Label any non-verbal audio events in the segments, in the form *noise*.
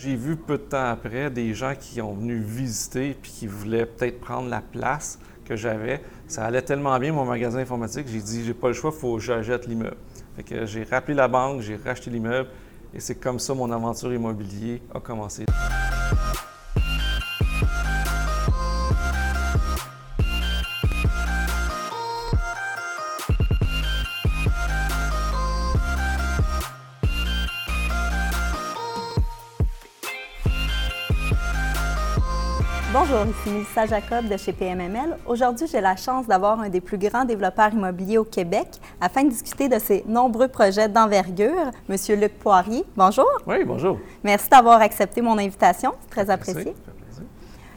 J'ai vu peu de temps après des gens qui ont venu visiter puis qui voulaient peut-être prendre la place que j'avais. Ça allait tellement bien mon magasin informatique, j'ai dit j'ai pas le choix, il faut que j'achète l'immeuble. J'ai rappelé la banque, j'ai racheté l'immeuble et c'est comme ça mon aventure immobilier a commencé. Melissa Jacob de chez PMML. Aujourd'hui, j'ai la chance d'avoir un des plus grands développeurs immobiliers au Québec afin de discuter de ses nombreux projets d'envergure, Monsieur Luc Poirier. Bonjour. Oui, bonjour. Merci d'avoir accepté mon invitation, c'est très apprécié.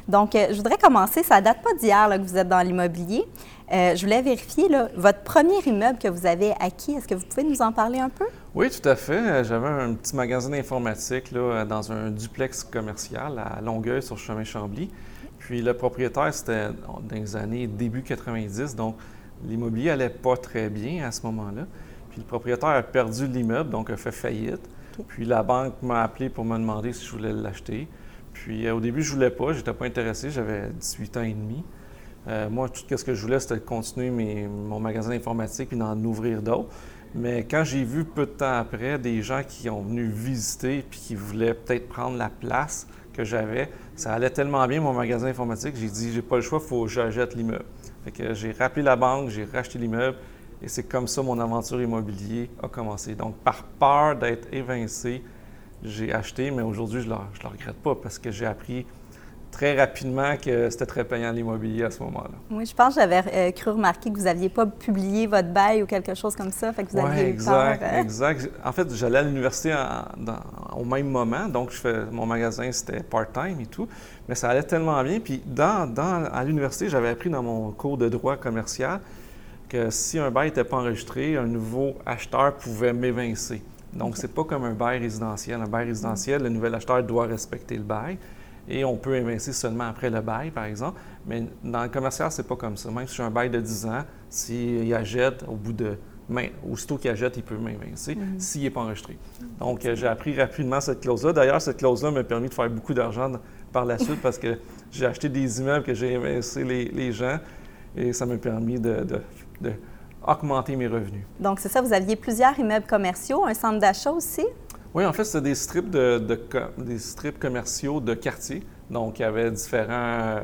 Donc, euh, je voudrais commencer, ça ne date pas d'hier que vous êtes dans l'immobilier. Euh, je voulais vérifier votre premier immeuble que vous avez acquis. Est-ce que vous pouvez nous en parler un peu? Oui, tout à fait. Euh, j'avais un petit magasin d'informatique dans un duplex commercial à Longueuil sur chemin Chambly. Puis le propriétaire, c'était dans les années début 90, donc l'immobilier allait pas très bien à ce moment-là. Puis le propriétaire a perdu l'immeuble, donc a fait faillite. Puis la banque m'a appelé pour me demander si je voulais l'acheter. Puis euh, au début, je voulais pas, j'étais pas intéressé, j'avais 18 ans et demi. Euh, moi, tout ce que je voulais, c'était continuer mon magasin d'informatique puis d'en ouvrir d'autres. Mais quand j'ai vu peu de temps après des gens qui ont venu visiter puis qui voulaient peut-être prendre la place que j'avais, ça allait tellement bien mon magasin informatique, j'ai dit j'ai pas le choix, il faut que j'achète l'immeuble. J'ai rappelé la banque, j'ai racheté l'immeuble et c'est comme ça mon aventure immobilier a commencé. Donc par peur d'être évincé, j'ai acheté, mais aujourd'hui je ne le regrette pas parce que j'ai appris très rapidement que c'était très payant l'immobilier à ce moment-là. Oui, je pense que j'avais euh, cru remarquer que vous n'aviez pas publié votre bail ou quelque chose comme ça, fait que vous aviez exact, hein? exact. En fait, j'allais à l'université au même moment, donc je fais, mon magasin, c'était part-time et tout, mais ça allait tellement bien. Puis dans, à l'université, j'avais appris dans mon cours de droit commercial que si un bail n'était pas enregistré, un nouveau acheteur pouvait m'évincer. Donc, ce c'est pas comme un bail résidentiel. Un bail résidentiel, le nouvel acheteur doit respecter le bail et on peut évincer seulement après le bail, par exemple. Mais dans le commercial, c'est pas comme ça. Même si j'ai un bail de 10 ans, s'il achète au bout de. aussitôt qu'il achète, il peut m'évincer mhm. s'il n'est pas enregistré. Donc, j'ai appris rapidement cette clause-là. D'ailleurs, cette clause-là m'a permis de faire beaucoup d'argent par la suite parce que *laughs* j'ai acheté des immeubles que j'ai évincé les, gens et ça m'a permis de, augmenter mes revenus. Donc, c'est ça, vous aviez plusieurs immeubles commerciaux, un centre d'achat aussi? Oui, en fait, c'était des strips, de, des strips commerciaux de quartier. Donc, il y avait différents euh,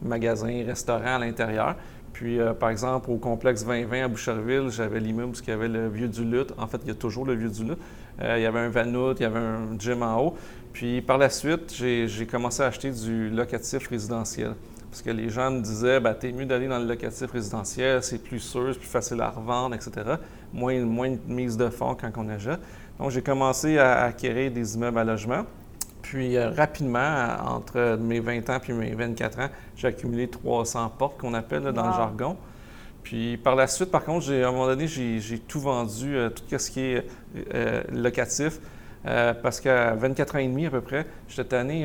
magasins, restaurants à l'intérieur. Puis, euh, par exemple, au complexe 2020 à Boucherville, j'avais l'immeuble où il y avait le Vieux du Lutte. En fait, il y a toujours le Vieux du Lutte. Euh, il y avait un Vanout, il y avait un gym en haut. Puis, par la suite, j'ai commencé à acheter du locatif résidentiel. Parce que les gens me disaient, ben, t'es mieux d'aller dans le locatif résidentiel, c'est plus sûr, c'est plus facile à revendre, etc. Moins, moins de mise de fonds quand on achète. Donc, j'ai commencé à acquérir des immeubles à logement. Puis, euh, rapidement, entre mes 20 ans puis mes 24 ans, j'ai accumulé 300 portes qu'on appelle dans le jargon. Puis, par la suite, par contre, à un moment donné, j'ai tout vendu, euh, tout ce qui est euh, locatif. parce qu'à 24 ans et demi à peu près, j'étais tanné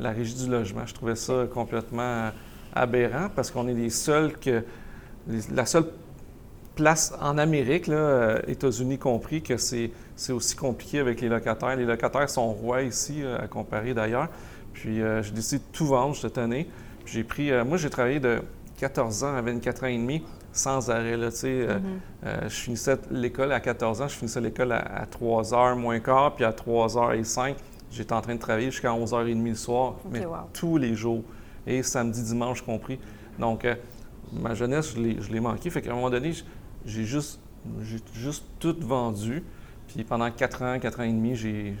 la régie du logement. Je trouvais ça complètement aberrant parce qu'on est les seuls que. la seule place en Amérique, États-Unis compris, que c'est c'est aussi compliqué avec les locataires. Les locataires sont rois ici, euh, à comparer d'ailleurs. Puis euh, j'ai décidé de tout vendre cette année. J'ai pris, euh, moi j'ai travaillé de 14 ans à 24 ans et demi sans arrêt. Là, mm-hmm. je finissais l'école à 14 ans, je finissais l'école à, 3 h moins quart, puis à 3 h et 5, j'étais en train de travailler jusqu'à 11 h 30 le soir, mais tous les jours, et samedi, dimanche compris. Donc, ma jeunesse, je l'ai manqué. Fait qu'à un moment donné, j'ai juste, juste tout vendu. Puis pendant quatre ans, quatre ans et demi, j'ai,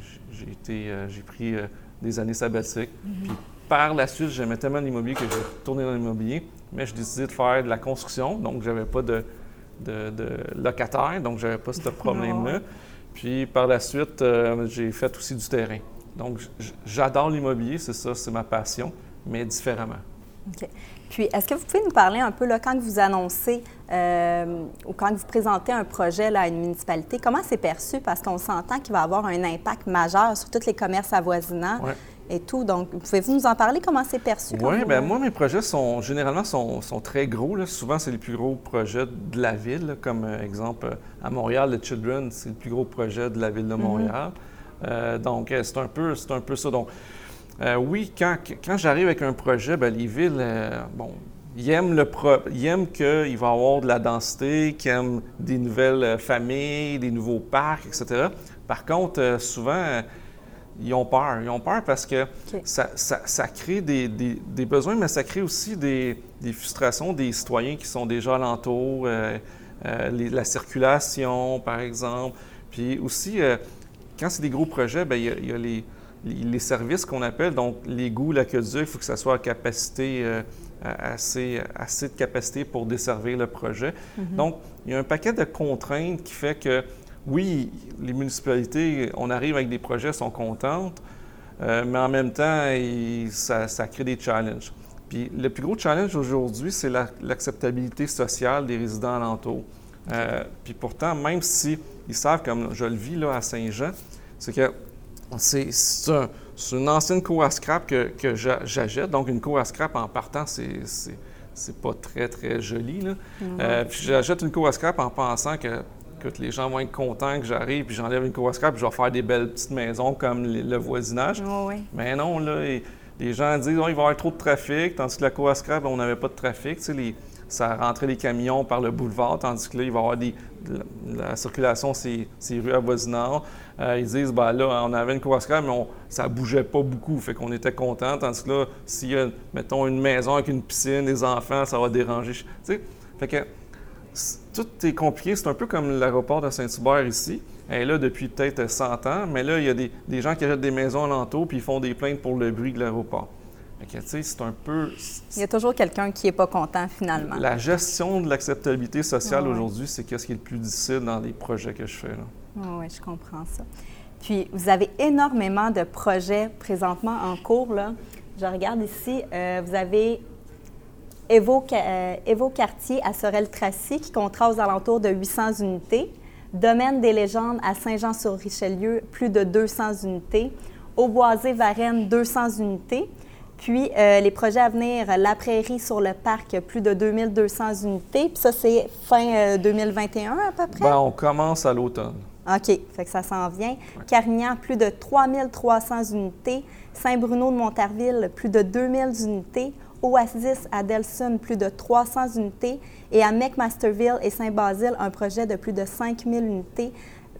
été, euh, pris euh, des années sabbatiques. Mhm. Puis par la suite, j'aimais tellement l'immobilier que j'ai retourné dans l'immobilier, mais j'ai décidé de faire de la construction, donc j'avais pas de, de, de locataire, donc j'avais pas ce *laughs* problème-là. Puis par la suite, euh, j'ai fait aussi du terrain. Donc j'adore l'immobilier, c'est ça, c'est ma passion, mais différemment. OK. Puis, est-ce que vous pouvez nous parler un peu, là, quand vous annoncez euh, ou quand vous présentez un projet là, à une municipalité, comment c'est perçu? Parce qu'on s'entend qu'il va avoir un impact majeur sur tous les commerces avoisinants. Et tout. Donc, pouvez-vous nous en parler? Comment c'est perçu? Oui, bien, moi, mes projets sont généralement sont, très gros. Souvent, c'est les plus gros projets de la ville. comme euh, exemple, à Montréal, le Children, c'est le plus gros projet de la ville de mhm. Montréal. donc, c'est un, peu, un peu ça. Donc, oui, quand, quand j'arrive avec un projet, ben, les villes, bon, ils aiment, le qu'il va y avoir de la densité, qu'ils aiment des nouvelles familles, des nouveaux parcs, etc. Par contre, souvent, ils ont peur. Ils ont peur parce que ça, crée des, besoins, mais ça crée aussi des, frustrations des citoyens qui sont déjà alentour, euh, euh, la circulation, par exemple. Puis aussi, euh, quand c'est des gros projets, bien, il, y a, les, services qu'on appelle, donc l'égout, l'aqueduc, il faut que ça soit à capacité, assez, assez de capacité pour desservir le projet. Mm-hmm. Donc, il y a un paquet de contraintes qui fait que oui, les municipalités, on arrive avec des projets, sont contentes, euh, mais en même temps, ça, crée des challenges. Puis le plus gros challenge aujourd'hui, c'est l'acceptabilité sociale des résidents alentours. Euh, puis pourtant, même si ils savent, comme je le vis là, à Saint-Jean, c'est que c'est une ancienne cour à scrap que, que j'achète. Donc, une cour à scrap en partant, c'est pas très, très joli. Là. Mm-hmm. Euh, puis j'achète une cour à scrap en pensant que Écoute, les gens vont être contents que j'arrive, puis j'enlève une cour puis je vais faire des belles petites maisons comme le voisinage. Mais non, là, les gens disent oh, il va y avoir trop de trafic, tandis que la cour on n'avait pas de trafic. Tu sais, les, ça rentrait les camions par le boulevard, tandis que là, il va y avoir des, la, circulation, c'est rues avoisinantes. Euh, ils disent, ben là, on avait une cour mais on, ça bougeait pas beaucoup, fait qu'on était content. Tandis que là, s'il y a, mettons, une maison avec une piscine, des enfants, ça va déranger. Tu sais, fait que tout est compliqué. C'est un peu comme l'aéroport de Saint-Hubert ici. Elle est là depuis peut-être 100 ans, mais là, il y a des, gens qui achètent des maisons alentour puis ils font des plaintes pour le bruit de l'aéroport. C'est un peu... Il y a toujours quelqu'un qui n'est pas content, finalement. La gestion de l'acceptabilité sociale aujourd'hui, c'est ce qui est le plus difficile dans les projets que je fais. oui, je comprends ça. Puis, vous avez énormément de projets présentement en cours. Là. Je regarde ici, euh, vous avez Evo, euh, Quartier à Sorel-Tracy, qui comptera aux alentours de 800 unités. Domaine des légendes à Saint-Jean-sur-Richelieu, plus de 200 unités. Auboisé-Varennes, 200 unités. Puis euh, les projets à venir, La Prairie sur le parc, plus de 2200 unités. Puis ça, c'est fin 2021 euh, à peu près? Bien, on commence à l'automne. OK, fait que ça s'en vient. Carignan, plus de 3300 unités. Saint-Bruno de Montarville, plus de 2000 unités. Oasis à Delson, plus de 300 unités, et à McMasterville et Saint-Basile, un projet de plus de 5000 unités,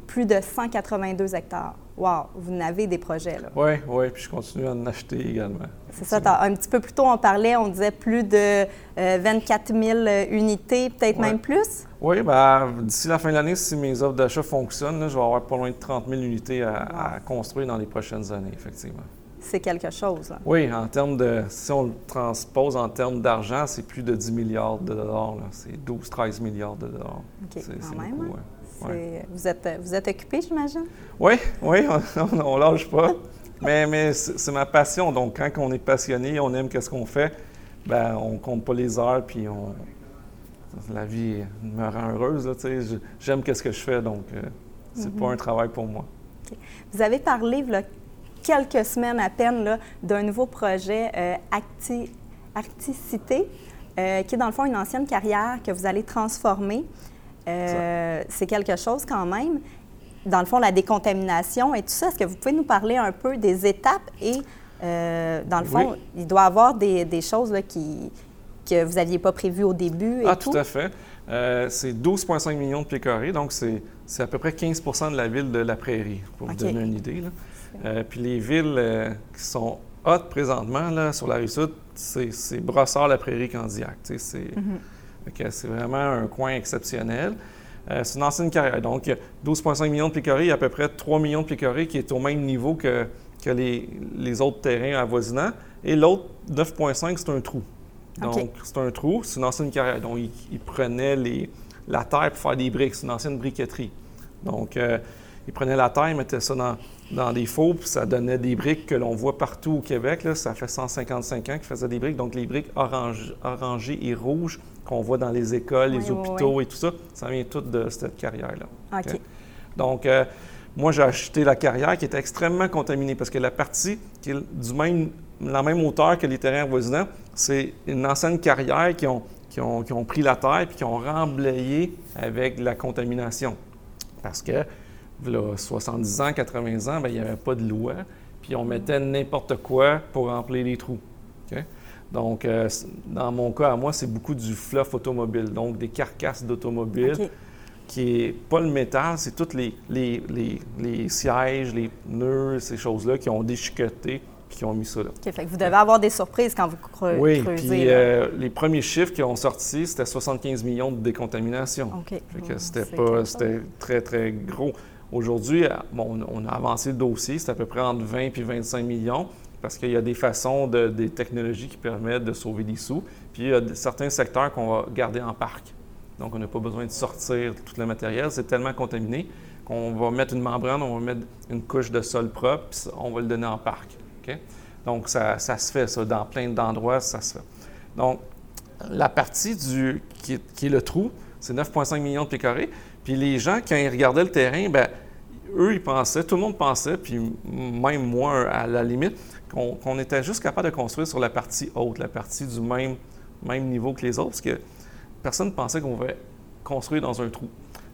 plus de 182 hectares. Wow, vous n'avez des projets, là. Oui, oui, puis je continue à en acheter également. C'est ça, un petit peu plus tôt, on parlait, on disait plus de 24 euh, 000 unités, peut-être même plus? Oui, bien, d'ici la fin de l'année, si mes offres d'achat fonctionnent, je vais avoir pas loin de 30 000 unités à construire dans les prochaines années, effectivement c'est quelque chose. Oui, en termes de. Si on le transpose en termes d'argent, c'est plus de 10 milliards de dollars. C'est 12-13 milliards de dollars. OK, quand même. Beaucoup, hein. Vous, êtes, vous êtes occupé, j'imagine? Oui, oui, *laughs* on ne lâche pas. mais mais c'est ma passion. Donc, quand on est passionné, on aime ce qu'on fait, ben on compte pas les heures, puis on. La vie me rend heureuse. J'aime ce que je fais, donc euh, c'est pas mm-hmm. un travail pour moi. Vous avez parlé, là, quelques semaines à peine d'un nouveau projet euh, Articité, euh, qui est dans le fond une ancienne carrière que vous allez transformer. Euh, c'est quelque chose quand même. Dans le fond, la décontamination et tout ça, est-ce que vous pouvez nous parler un peu des étapes et, dans le fond, il doit y avoir des, choses qui, que vous n'aviez pas prévues au début et ah, tout? à fait. c'est 12,5 millions de pieds carrés, donc c'est à peu près 15% de la ville de la Prairie, pour vous donner une idée. Là. Euh, puis les villes euh, qui sont hautes présentement là, sur la rive sud, c'est Brossard-la-Prairie-Candiac. Mm-hmm. C'est vraiment un coin exceptionnel. Euh, c'est une ancienne carrière. Donc, 12,5 millions de pieds carrés, à peu près 3 millions de pieds carrés qui est au même niveau que, que les, les, autres terrains avoisinants. Et l'autre, 9,5, c'est un trou. Donc, c'est un trou, c'est une ancienne carrière. Donc, ils, prenaient les, la terre pour faire des briques. C'est une ancienne briqueterie. Donc, ils prenaient la terre, ils mettaient ça dans, dans des faux, puis ça donnait des briques que l'on voit partout au Québec. Là. Ça fait 155 ans qu'ils faisaient des briques. Donc, les briques orange, orangées et rouges qu'on voit dans les écoles, les hôpitaux et tout ça, ça vient tout de cette carrière-là. OK. Donc, euh, moi, j'ai acheté la carrière qui était extrêmement contaminée parce que la partie qui est du même, la même hauteur que les terrains voisins, c'est une ancienne carrière qui ont, qui ont, qui ont pris la terre puis qui ont remblayé avec la contamination. Parce que là, 70 ans, 80 ans, ben, il n'y avait pas de loi, puis on mettait n'importe quoi pour remplir les trous. Donc, euh, dans mon cas, à moi, c'est beaucoup du fluff automobile, donc des carcasses d'automobiles, qui est pas le métal, c'est tous les, les, les, sièges, les nœuds, ces choses-là qui ont déchiqueté puis qui ont mis ça là. OK, fait que vous devez avoir des surprises quand vous creusez. Oui, puis euh, les premiers chiffres qui ont sorti, c'était 75 millions de décontamination. OK. Fait que c'était pas, c'était très, très gros. Aujourd'hui, euh, bon, on a avancé le dossier, c'est à peu près entre 20 et 25 millions parce qu'il y a des façons, de, des technologies qui permettent de sauver des sous. Puis il y a certains secteurs qu'on va garder en parc. Donc, on n'a pas besoin de sortir tout le matériel. C'est tellement contaminé qu'on va mettre une membrane, on va mettre une couche de sol propre, puis on va le donner en parc. Donc, ça, se fait, ça. Dans plein d'endroits, ça se fait. Donc, la partie du, qui, est, le trou, c'est 9,5 millions de pieds carrés. Puis les gens, quand ils regardaient le terrain, bien, eux, ils pensaient, tout le monde pensait, puis même moi, à la limite, qu'on était juste capable de construire sur la partie haute, la partie du même, même niveau que les autres, parce que personne ne pensait qu'on pouvait construire dans un trou.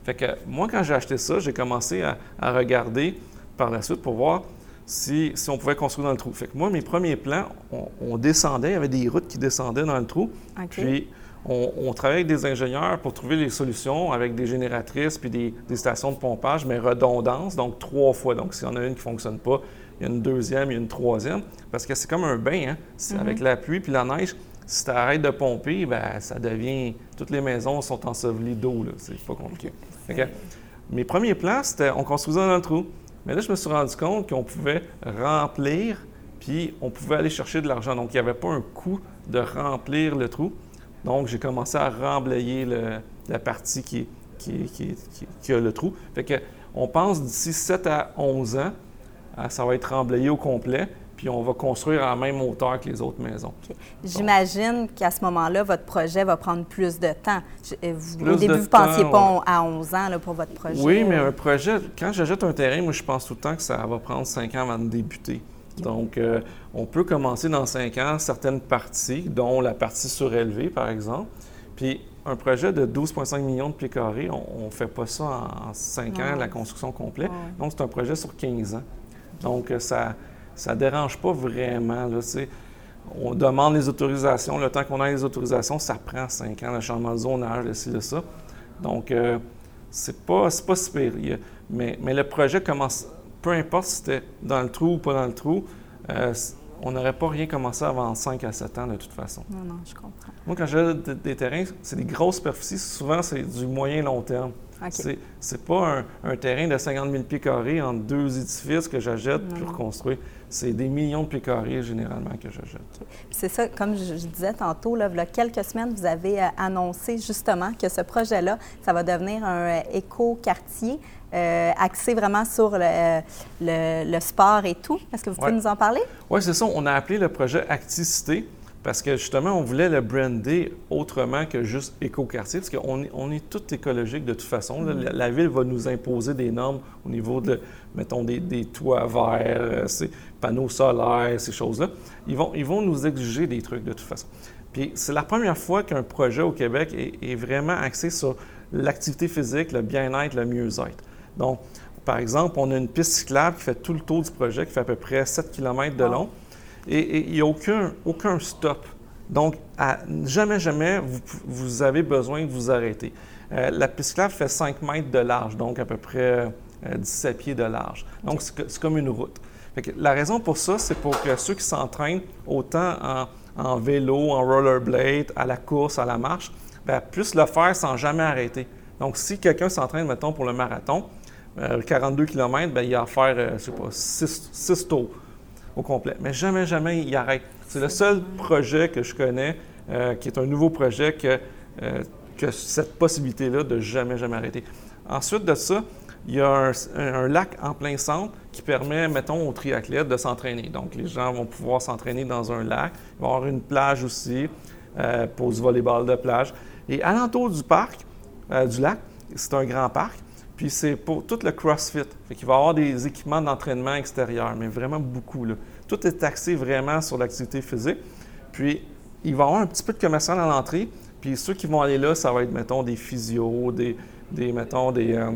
Fait que moi, quand j'ai acheté ça, j'ai commencé à, regarder par la suite pour voir si, on pouvait construire dans le trou. Fait que moi, mes premiers plans, on, descendait, il y avait des routes qui descendaient dans le trou. Puis on, travaillait avec des ingénieurs pour trouver les solutions avec des génératrices puis des, stations de pompage, mais redondance, donc trois fois. Donc, s'il y en a une qui ne fonctionne pas, il y a une deuxième, il y a une troisième. Parce que c'est comme un bain, hein? Mhm. Avec la pluie puis la neige, si tu arrêtes de pomper, ben ça devient. Toutes les maisons sont ensevelies d'eau, C'est pas compliqué. mes premiers plans, c'était on construisait dans le trou. Mais là, je me suis rendu compte qu'on pouvait remplir, puis on pouvait aller chercher de l'argent. Donc, il n'y avait pas un coût de remplir le trou. Donc, j'ai commencé à remblayer la partie qui, qui, a le trou. Fait que, on pense d'ici 7 à 11 ans, ça va être remblayé au complet, puis on va construire à la même hauteur que les autres maisons. J'imagine qu'à ce moment-là, votre projet va prendre plus de temps. Euh, au début, vous ne pensiez pas à 11 ans pour votre projet. Oui, mais un projet, quand j'achète un terrain, moi, je pense tout le temps que ça va prendre 5 ans avant de débuter. Donc, euh, on peut commencer dans cinq ans certaines parties, dont la partie surélevée, par exemple. Puis, un projet de 12,5 millions de pieds carrés, on ne fait pas ça en, cinq ans, la construction complète. Donc, c'est un projet sur 15 ans. Donc, euh, ça ne dérange pas vraiment. Là, on demande les autorisations. Le temps qu'on a les autorisations, ça prend cinq ans, le changement de zonage, de ci, de ça. Donc, euh, c'est pas, pas super. Mais, mais le projet commence peu importe si c'était dans le trou ou pas dans le trou, euh, on n'aurait pas rien commencé avant 5 à 7 ans de toute façon. Non, non, je comprends. Moi, quand j'ai des, terrains, c'est des grosses superficies. Souvent, c'est du moyen long terme. Ce C'est pas un, terrain de 50 000 pieds carrés entre deux édifices que j'achète pour construire. C'est des millions de pieds carrés généralement que j'achète. C'est ça, comme je, disais tantôt, là, il y a quelques semaines, vous avez euh, annoncé justement que ce projet-là, ça va devenir un euh, éco-quartier. Euh, axé vraiment sur le, sport et tout. Est-ce que vous pouvez nous en parler? Oui, c'est ça. On a appelé le projet Acticité parce que justement, on voulait le brander autrement que juste éco-quartier, parce qu'on est, on est tout écologique de toute façon. Mm. La, ville va nous imposer des normes au niveau de, mettons, des, toits verts, euh, ces panneaux solaires, ces choses-là. Ils vont, ils vont nous exiger des trucs de toute façon. Puis c'est la première fois qu'un projet au Québec est, est vraiment axé sur l'activité physique, le bien-être, le mieux-être. Donc, par exemple, on a une piste cyclable qui fait tout le tour du projet, qui fait à peu près 7 km de long, et, il n'y a aucun, stop. Donc, jamais, jamais, vous, vous, avez besoin de vous arrêter. Euh, la piste fait 5 mètres de large, donc à peu près 17 euh, pieds de large. Donc, c'est comme une route. la raison pour ça, c'est pour que ceux qui s'entraînent autant en, vélo, en rollerblade, à la course, à la marche, bien, puissent le faire sans jamais arrêter. Donc, si quelqu'un s'entraîne, mettons, pour le marathon, 42 euh, km, bien, il a à faire, euh, je sais pas, 6 tours complet. Mais jamais, jamais il arrête. C'est le seul projet que je connais euh, qui est un nouveau projet que, que cette possibilité-là de jamais, jamais arrêter. Ensuite de ça, il y a un, lac en plein centre qui permet, mettons, aux triathlètes de s'entraîner. Donc, les gens vont pouvoir s'entraîner dans un lac. Il va y avoir une plage aussi pour du volleyball de plage. Et alentour du parc, du lac, c'est un grand parc. Puis c'est pour tout le CrossFit. Fait qu'il va y avoir des équipements d'entraînement extérieurs, mais vraiment beaucoup. Tout est axé vraiment sur l'activité physique. Puis il va y avoir un petit peu de commercial à l'entrée. Puis ceux qui vont aller là, ça va être, mettons, des physios, des, des mettons, des, euh,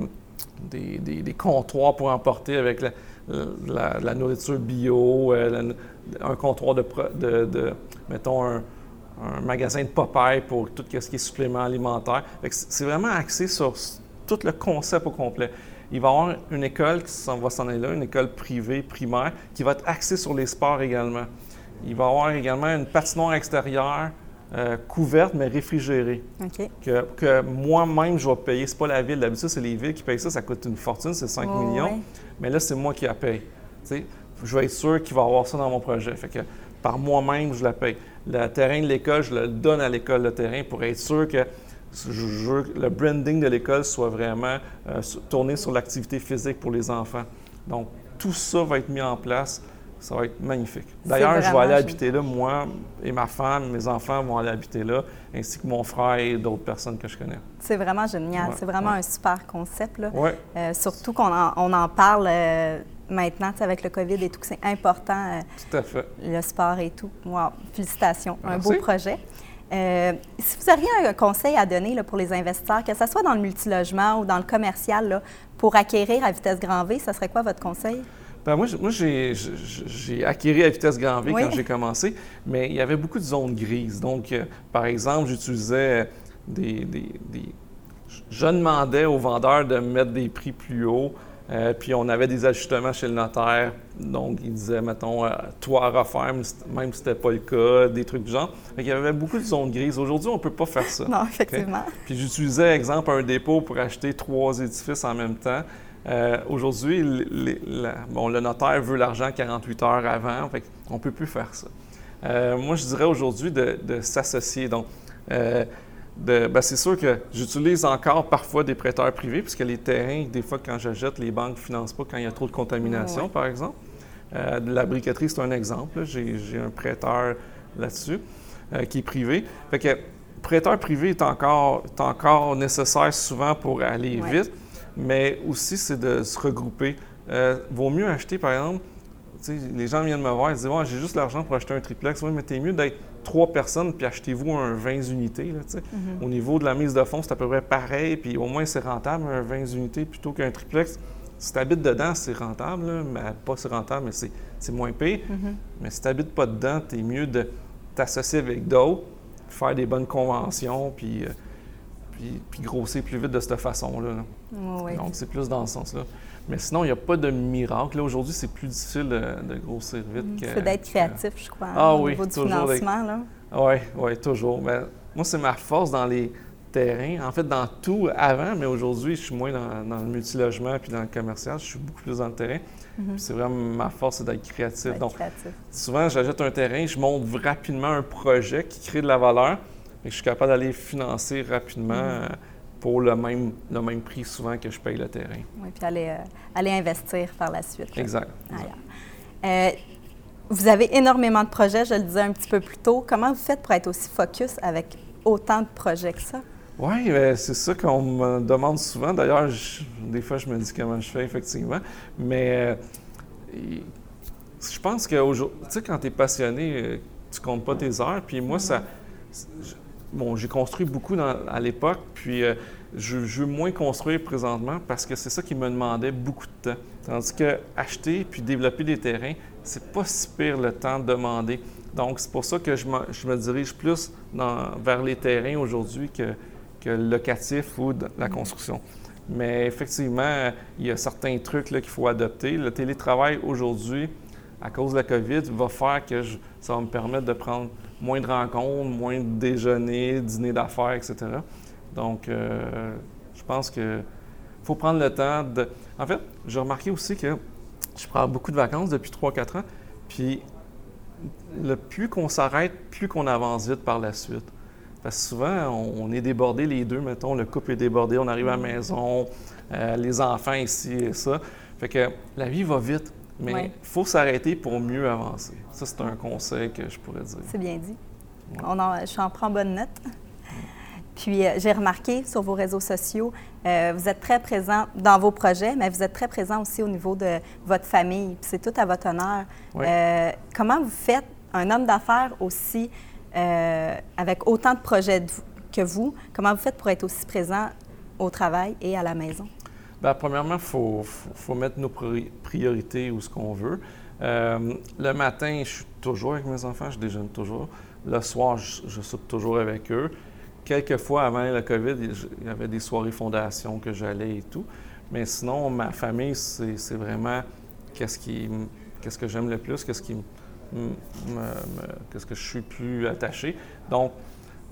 des, comptoirs pour emporter avec la, nourriture bio, un comptoir de, de, mettons, un, magasin de Popeye pour tout ce qui est supplément alimentaire. C'est vraiment axé sur tout le concept au complet. Il va y avoir une école qui va s'en aller là, une école privée, primaire, qui va être axée sur les sports également. Il va y avoir également une patinoire extérieure euh, couverte, mais réfrigérée. Que, moi-même, je vais payer. Ce n'est pas la ville. D'habitude, c'est les villes qui payent ça. Ça coûte une fortune, c'est 5 millions. Mais là, c'est moi qui la paye. je vais être sûr qu'il va y avoir ça dans mon projet. Fait que par moi-même, je la paye. Le terrain de l'école, je le donne à l'école, le terrain, pour être sûr que le branding de l'école soit vraiment euh, tourné sur l'activité physique pour les enfants. Donc, tout ça va être mis en place. Ça va être magnifique. D'ailleurs, je vais aller habiter là, moi et ma femme, mes enfants vont aller habiter là, ainsi que mon frère et d'autres personnes que je connais. C'est vraiment génial. c'est vraiment un super concept. Là. Euh, surtout qu'on en, on en parle euh, maintenant avec le COVID et tout, que c'est important. tout à fait. Le sport et tout. Wow. Félicitations. Un beau projet. Euh, si vous auriez un conseil à donner pour les investisseurs, que ce soit dans le multilogement ou dans le commercial, pour acquérir à vitesse grand V, ce serait quoi votre conseil? Ben moi, j'ai acquéri à vitesse grand V quand j'ai commencé, mais il y avait beaucoup de zones grises. Donc, euh, par exemple, j'utilisais des, des, Je demandais aux vendeurs de mettre des prix plus hauts euh, puis on avait des ajustements chez le notaire. Donc, il disait, mettons, euh, toi à refaire, même si ce n'était pas le cas, des trucs du genre. il y avait beaucoup de zones grises. Aujourd'hui, on ne peut pas faire ça. *laughs* Non, effectivement. Puis j'utilisais, exemple, un dépôt pour acheter trois édifices en même temps. Euh, aujourd'hui, bon, le notaire veut l'argent 48 heures avant. Fait on ne peut plus faire ça. moi, je dirais aujourd'hui de, de s'associer. Donc, ben, c'est sûr que j'utilise encore parfois des prêteurs privés, puisque les terrains, des fois, quand j'achète, les banques ne financent pas quand il y a trop de contamination, par exemple. Euh, la briqueterie, c'est un exemple. J'ai un prêteur là-dessus euh, qui est privé. Fait que prêteur privé est encore, encore nécessaire souvent pour aller vite, mais aussi c'est de se regrouper. Euh, vaut mieux acheter, par exemple, les gens viennent me voir et disent J'ai juste l'argent pour acheter un triplex. Oui, mais t'es mieux d'être trois personnes, puis achetez-vous un 20 unités. Mhm. Au niveau de la mise de fonds, c'est à peu près pareil, puis au moins c'est rentable, un 20 unités plutôt qu'un triplex. Si tu habites dedans, c'est rentable, mais pas si rentable, mais c'est moins pire. Mhm. Mais si tu n'habites pas dedans, tu es mieux de t'associer avec d'autres, faire des bonnes conventions, puis, euh, puis, grossir plus vite de cette façon-là. Donc, c'est plus dans ce sens-là. Mais sinon, il n'y a pas de miracle. Aujourd'hui, c'est plus difficile de, grossir vite. Mm. que... d'être créatif, je crois, ah, au niveau du financement. Oui, oui, toujours. Mais moi, c'est ma force dans les terrains. En fait, dans tout avant, mais aujourd'hui, je suis moins dans, le multilogement puis dans le commercial. Je suis beaucoup plus dans le terrain. Mm-hmm. C'est vraiment ma force, c'est d'être créatif. Donc, souvent, j'achète un terrain, je monte rapidement un projet qui crée de la valeur et je suis capable d'aller financer rapidement. Mm-hmm. Pour le même, le même prix souvent que je paye le terrain. Oui, puis aller, euh, aller investir par la suite. Exact. Euh, vous avez énormément de projets, je le disais un petit peu plus tôt. Comment vous faites pour être aussi focus avec autant de projets que ça? Oui, c'est ça qu'on me demande souvent. D'ailleurs, des fois, je me dis comment je fais, effectivement. Mais euh, je pense que, tu sais, quand tu es passionné, tu comptes pas tes heures. Puis moi, ça bon, j'ai construit beaucoup à l'époque, puis euh, je, veux moins construire présentement parce que c'est ça qui me demandait beaucoup de temps. Tandis que acheter puis développer des terrains, c'est pas si pire le temps de demander. Donc, c'est pour ça que je me, dirige plus vers les terrains aujourd'hui que, que locatif ou la construction. Mais effectivement, il y a certains trucs qu'il faut adopter. Le télétravail aujourd'hui, à cause de la COVID, va faire que ça va me permettre de prendre moins de rencontres, moins de déjeuners, dîners d'affaires, etc. Donc, euh, je pense qu'il faut prendre le temps de... En fait, j'ai remarqué aussi que je prends beaucoup de vacances depuis 3-4 ans, puis le plus qu'on s'arrête, plus qu'on avance vite par la suite. Parce que souvent, on, est débordé les deux, mettons, le couple est débordé, on arrive à la maison, euh, les enfants ici et ça. Fait que la vie va vite. Mais il faut s'arrêter pour mieux avancer. Ça, c'est un conseil que je pourrais dire. C'est bien dit. On en, je en prends bonne note. Puis, euh, j'ai remarqué sur vos réseaux sociaux, euh, vous êtes très présent dans vos projets, mais vous êtes très présent aussi au niveau de votre famille. c'est tout à votre honneur. Euh, comment vous faites un homme d'affaires aussi, avec autant de projets que vous, comment vous faites pour être aussi présent au travail et à la maison? Bien, premièrement, il faut, faut, mettre nos priorités où ce qu'on veut. Le matin, je suis toujours avec mes enfants, je déjeune toujours. Le soir, je, je soupe toujours avec eux. Quelques fois avant la COVID, il y avait des soirées fondation que j'allais et tout. Mais sinon, ma famille, c'est vraiment qu'est-ce qui qu'est-ce que j'aime le plus, qu'est-ce qui qu'est-ce que je suis plus attaché. Donc,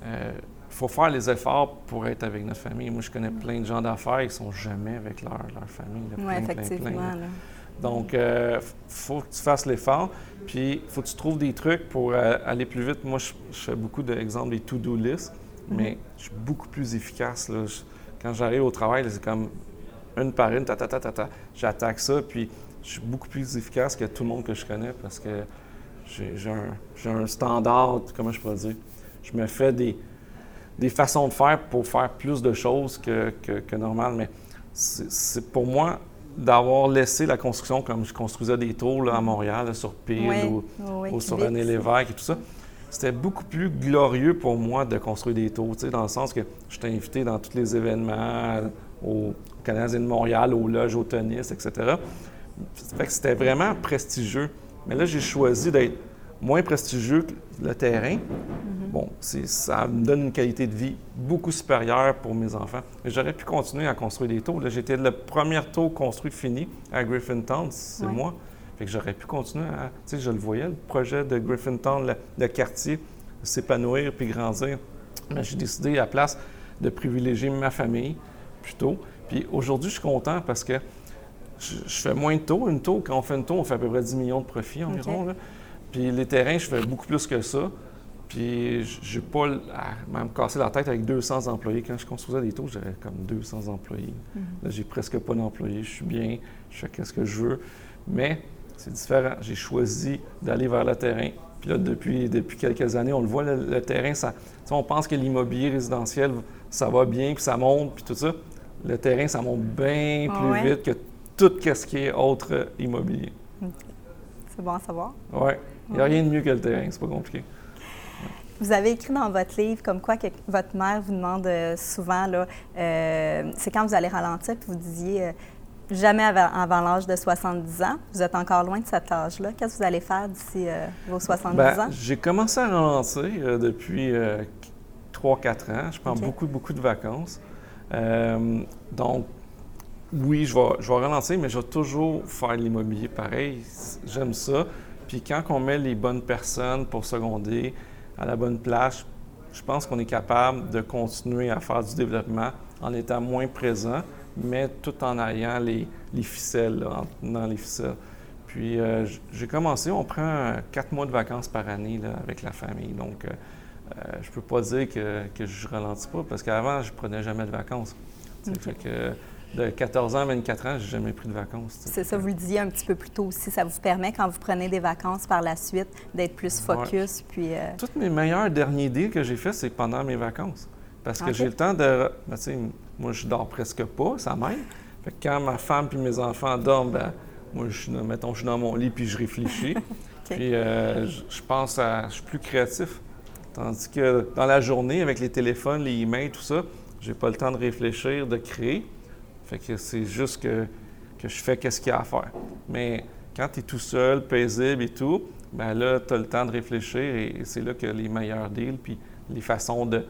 il euh, faut faire les efforts pour être avec notre famille. Moi, je connais plein de gens d'affaires, ils sont jamais avec leur, leur famille. Oui, effectivement. Donc, il euh, faut que tu fasses l'effort, puis il faut que tu trouves des trucs pour euh, aller plus vite. Moi, je, fais beaucoup d'exemples des to-do lists. Mais je suis beaucoup plus efficace. quand j'arrive au travail, c'est comme une par une, ta, ta, ta, ta, j'attaque ça, puis je suis beaucoup plus efficace que tout le monde que je connais parce que j'ai un, un, standard, comment je pourrais dire? Je me fais des, des façons de faire pour faire plus de choses que, que, normal, mais c'est pour moi d'avoir laissé la construction comme je construisais des tours à Montréal, sur Pile ou, sur René Lévesque et tout ça. C'était beaucoup plus glorieux pour moi de construire des tours, dans le sens que je t'ai invité dans tous les événements, au Canadien de Montréal, aux loges, au tennis, etc. Fait que c'était vraiment prestigieux. Mais là, j'ai choisi d'être moins prestigieux que le terrain. Mm-hmm. Bon, ça me donne une qualité de vie beaucoup supérieure pour mes enfants. J'aurais pu continuer à construire des tours. J'étais le premier tour construit fini à Griffintown, c'est moi. Fait que j'aurais pu continuer à. Tu sais, je le voyais, le projet de Griffintown, le, le quartier, s'épanouir puis grandir. Mais j'ai décidé à la place de privilégier ma famille plutôt. Puis aujourd'hui, je suis content parce que je, fais moins de taux. Une taux, quand on fait une taux, on fait à peu près 10 millions de profits environ. Puis les terrains, je fais beaucoup plus que ça. Puis j'ai pas à me casser la tête avec 200 employés. Quand je construisais des taux, j'avais comme 200 employés. Mhm. Là, j'ai presque pas d'employés. Je suis bien, je fais ce que je veux. Mais c'est différent. J'ai choisi d'aller vers le terrain. Puis là, depuis, depuis quelques années, on le voit, le, terrain, ça, on pense que l'immobilier résidentiel, ça va bien, puis ça monte, puis tout ça. Le terrain, ça monte bien ah plus vite que tout ce qui est autre immobilier. C'est bon à savoir. Oui. Il n'y a rien de mieux que le terrain, c'est pas compliqué. Vous avez écrit dans votre livre comme quoi que votre mère vous demande euh, souvent, là, euh, c'est quand vous allez ralentir, puis vous disiez euh, jamais avant, l'âge de 70 ans. Vous êtes encore loin de cet âge-là. Qu'est-ce que vous allez faire d'ici vos 70 ben, ans? J'ai commencé à ralentir depuis 3-4 ans. Je prends beaucoup, beaucoup de vacances. donc, oui, je vais, je vais ralentir, mais je vais toujours faire l'immobilier pareil. J'aime ça. Puis quand on met les bonnes personnes pour seconder à la bonne place, je pense qu'on est capable de continuer à faire du développement en étant moins présent, mais tout en ayant les, ficelles, en tenant les ficelles. Puis euh, j'ai commencé, on prend quatre mois de vacances par année avec la famille. Donc, euh, euh, je peux pas dire que, que je ralentis pas parce qu'avant, je prenais jamais de vacances. Fait que de 14 ans à 24 ans, j'ai jamais pris de vacances. C'est ça, vous le disiez un petit peu plus tôt aussi. Ça vous permet, quand vous prenez des vacances par la suite, d'être plus focus. Puis, euh... Tous mes meilleurs derniers deals que j'ai faits, c'est pendant mes vacances. Parce que j'ai le temps de. Ben, moi, je dors presque pas, ça m'aide. Fait que quand ma femme puis mes enfants dorment, ben, moi, je, mettons, je suis dans mon lit puis je réfléchis. *laughs* Puis euh, je pense à. Je suis plus créatif. Tandis que dans la journée, avec les téléphones, les emails, tout ça, j'ai pas le temps de réfléchir, de créer. Fait que c'est juste que, je fais qu'est-ce qu'il y a à faire. Mais quand tu es tout seul, paisible et tout, ben là, tu as le temps de réfléchir et c'est là que les meilleurs deals, puis les façons de,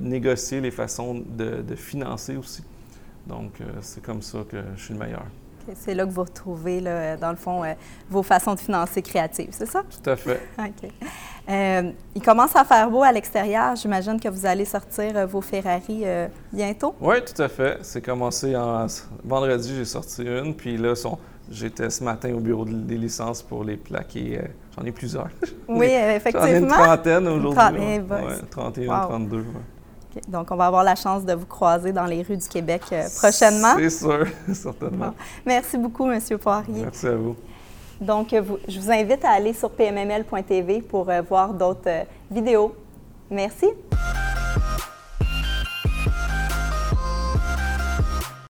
négocier, les façons de, financer aussi. Donc, euh, c'est comme ça que je suis le meilleur. C'est là que vous retrouvez, dans le fond, euh, vos façons de financer créatives, c'est ça? Tout à fait. *laughs* OK. Euh, il commence à faire beau à l'extérieur. J'imagine que vous allez sortir vos Ferrari bientôt? Oui, tout à fait. C'est commencé en... Vendredi, j'ai sorti une, puis là, j'étais ce matin au bureau des licences pour les plaquer. J'en ai plusieurs. *laughs* Oui, effectivement. J'en ai une trentaine aujourd'hui. 31, 32. Donc, on va avoir la chance de vous croiser dans les rues du Québec euh, prochainement. C'est sûr, *laughs* certainement. Merci beaucoup, M. Poirier. Merci à vous. Donc, je vous invite à aller sur pmml.tv pour euh, voir d'autres euh, vidéos. Merci.